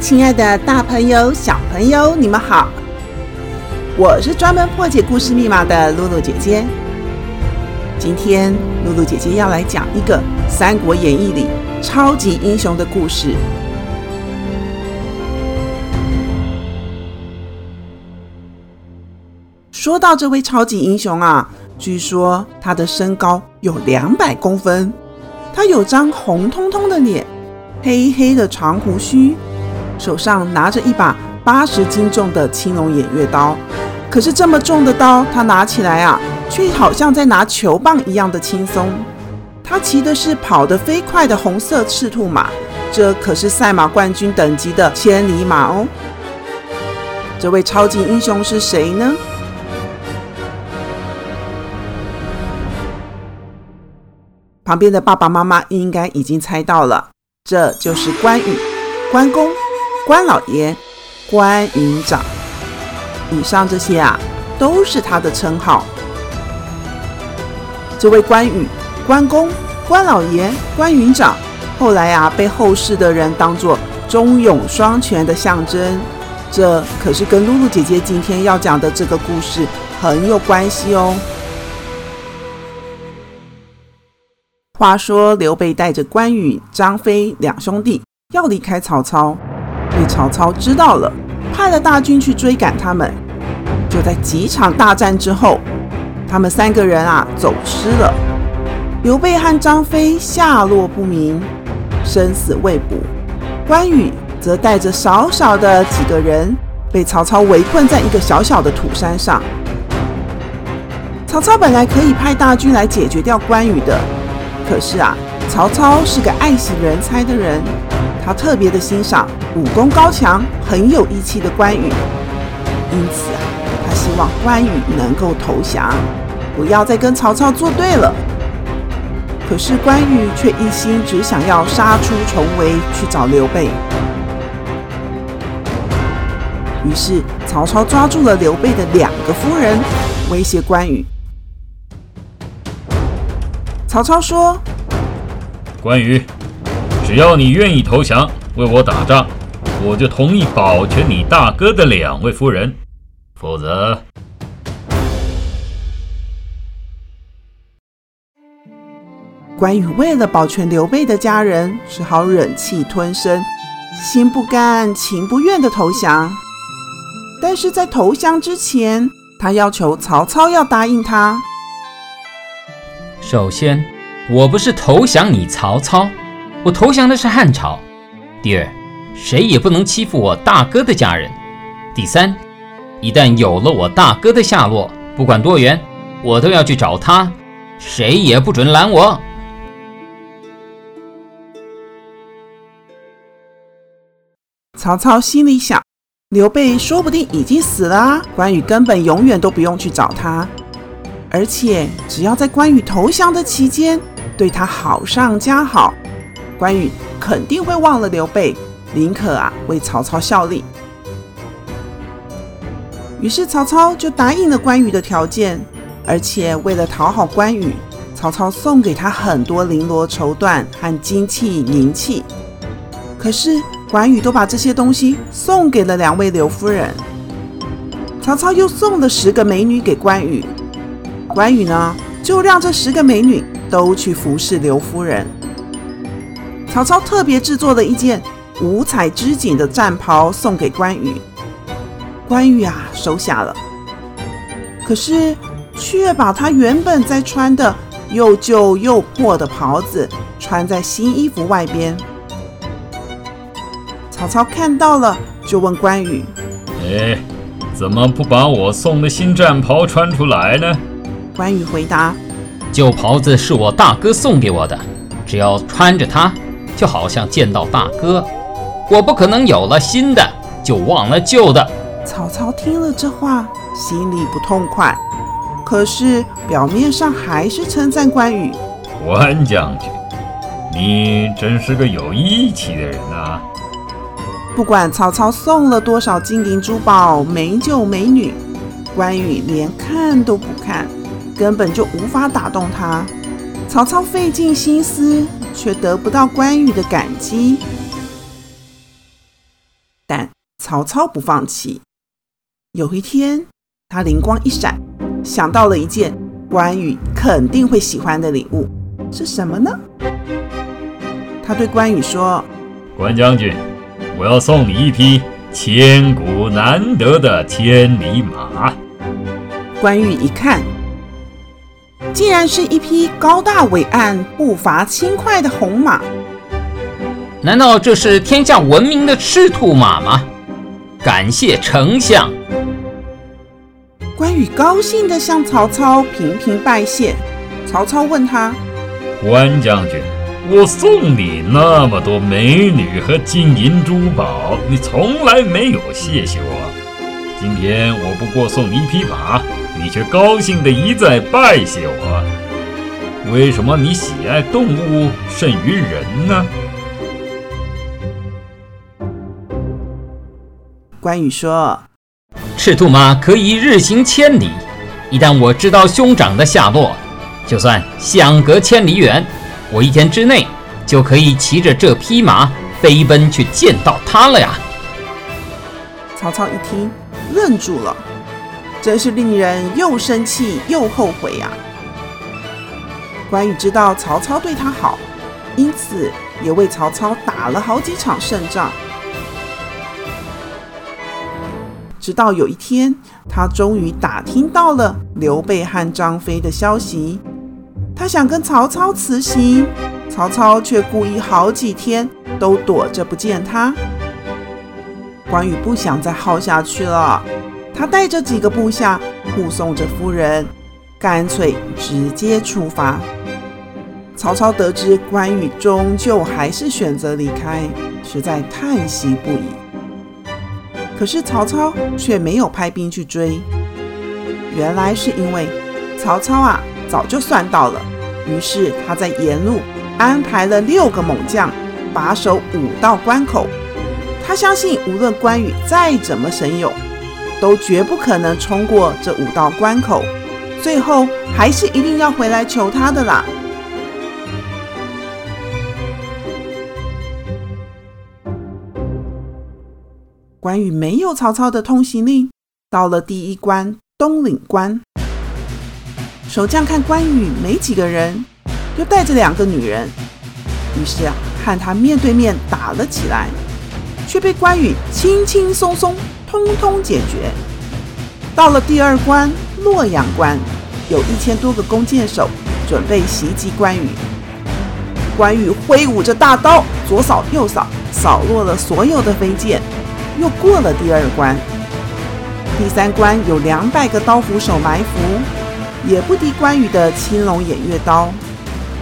亲爱的大朋友、小朋友，你们好！我是专门破解故事密码的露露姐姐。今天露露姐姐要来讲一个《三国演义》里超级英雄的故事。说到这位超级英雄啊，据说他的身高有两百公分，他有张红彤彤的脸，黑黑的长胡须。手上拿着一把八十斤重的青龙偃月刀，可是这么重的刀，他拿起来啊，却好像在拿球棒一样的轻松。他骑的是跑得飞快的红色赤兔马，这可是赛马冠军等级的千里马哦。这位超级英雄是谁呢？旁边的爸爸妈妈应该已经猜到了，这就是关羽，关公。关老爷、关云长，以上这些啊，都是他的称号。这位关羽、关公、关老爷、关云长，后来啊，被后世的人当作忠勇双全的象征。这可是跟露露姐姐今天要讲的这个故事很有关系哦。话说刘备带着关羽、张飞两兄弟要离开曹操。被曹操知道了，派了大军去追赶他们。就在几场大战之后，他们三个人啊走失了。刘备和张飞下落不明，生死未卜。关羽则带着少少的几个人，被曹操围困在一个小小的土山上。曹操本来可以派大军来解决掉关羽的，可是啊，曹操是个爱惜人才的人。他特别的欣赏武功高强、很有义气的关羽，因此啊，他希望关羽能够投降，不要再跟曹操作对了。可是关羽却一心只想要杀出重围去找刘备。于是曹操抓住了刘备的两个夫人，威胁关羽。曹操说：“关羽。”只要你愿意投降，为我打仗，我就同意保全你大哥的两位夫人。否则，关羽为了保全刘备的家人，只好忍气吞声，心不甘情不愿的投降。但是在投降之前，他要求曹操要答应他。首先，我不是投降你曹操。我投降的是汉朝。第二，谁也不能欺负我大哥的家人。第三，一旦有了我大哥的下落，不管多远，我都要去找他，谁也不准拦我。曹操心里想：刘备说不定已经死了，关羽根本永远都不用去找他，而且只要在关羽投降的期间，对他好上加好。关羽肯定会忘了刘备，宁可啊为曹操效力。于是曹操就答应了关羽的条件，而且为了讨好关羽，曹操送给他很多绫罗绸缎和金器银器。可是关羽都把这些东西送给了两位刘夫人。曹操又送了十个美女给关羽，关羽呢就让这十个美女都去服侍刘夫人。曹操特别制作了一件五彩织锦的战袍送给关羽，关羽啊收下了，可是却把他原本在穿的又旧又破的袍子穿在新衣服外边。曹操看到了，就问关羽：“哎，怎么不把我送的新战袍穿出来呢？”关羽回答：“旧袍子是我大哥送给我的，只要穿着它，就好像见到大哥。我不可能有了新的就忘了旧的。”曹操听了这话，心里不痛快，可是表面上还是称赞关羽：“关将军，你真是个有义气的人呐！”不管曹操送了多少金银珠宝、美酒美女，关羽连看都不看，根本就无法打动他。曹操费尽心思，却得不到关羽的感激。但曹操不放弃。有一天，他灵光一闪，想到了一件关羽肯定会喜欢的礼物，是什么呢？他对关羽说：“关将军，我要送你一匹千古难得的千里马。”关羽一看，竟然是一匹高大伟岸、步伐轻快的红马。难道这是天下闻名的赤兔马吗？感谢丞相。关羽高兴地向曹操频频拜谢。曹操问他：“关将军，我送你那么多美女和金银珠宝，你从来没有谢谢我。今天我不过送你一匹马，你却高兴的一再拜谢我。为什么你喜爱动物胜于人呢？”关羽说。赤兔马可以日行千里，一旦我知道兄长的下落，就算相隔千里远，我一天之内就可以骑着这匹马飞奔去见到他了呀！曹操一听，愣住了，真是令人又生气又后悔呀！关羽知道曹操对他好，因此也为曹操打了好几场胜仗。直到有一天，他终于打听到了刘备和张飞的消息。他想跟曹操辞行，曹操却故意好几天都躲着不见他。关羽不想再耗下去了，他带着几个部下护送着夫人，干脆直接出发。曹操得知关羽终究还是选择离开，实在叹息不已。可是曹操却没有派兵去追，原来是因为曹操啊早就算到了，于是他在沿路安排了六个猛将把守五道关口。他相信无论关羽再怎么神勇，都绝不可能冲过这五道关口，最后还是一定要回来求他的啦。关羽没有曹操的通行令，到了第一关东岭关，守将看关羽没几个人，就带着两个女人，于是啊，和他面对面打了起来，却被关羽轻轻松松通通解决。到了第二关洛阳关，有一千多个弓箭手准备袭击关羽，关羽挥舞着大刀，左扫右扫，扫落了所有的飞箭。又过了第二关，第三关有两百个刀斧手埋伏，也不敌关羽的青龙偃月刀。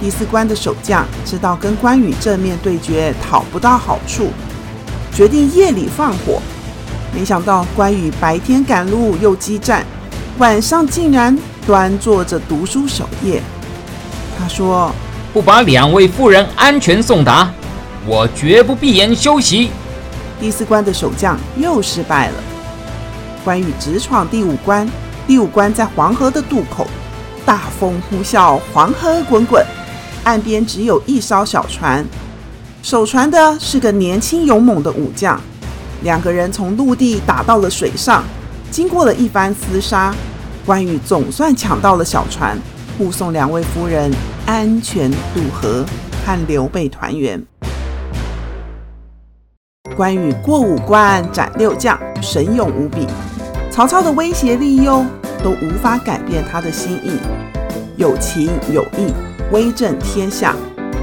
第四关的守将知道跟关羽正面对决讨不到好处，决定夜里放火。没想到关羽白天赶路又激战，晚上竟然端坐着读书守夜。他说：“不把两位夫人安全送达，我绝不闭眼休息。”第四关的守将又失败了。关羽直闯第五关，第五关在黄河的渡口，大风呼啸，黄河滚滚，岸边只有一艘小船，守船的是个年轻勇猛的武将。两个人从陆地打到了水上，经过了一番厮杀，关羽总算抢到了小船，护送两位夫人安全渡河，和刘备团圆。关羽过五关斩六将，神勇无比。曹操的威胁利诱都无法改变他的心意，有情有义，威震天下，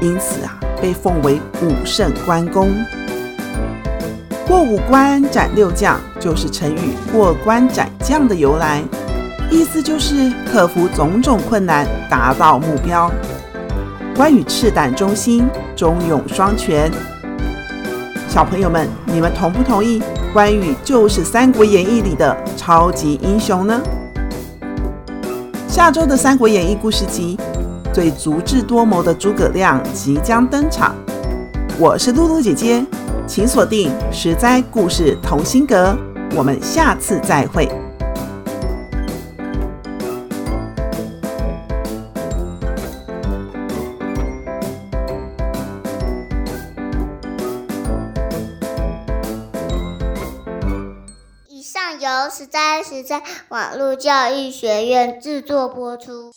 因此啊，被奉为武圣关公。过五关斩六将，就是成语“过关斩将”的由来。意思就是克服种种困难，达到目标。关羽赤胆忠心，忠勇双全。小朋友们，你们同不同意关羽就是《三国演义》里的超级英雄呢？下周的《三国演义》故事集，最足智多谋的诸葛亮即将登场。我是露露姐姐，请锁定实在故事同心阁，我们下次再会。以上由实在实在网络教育学院制作播出。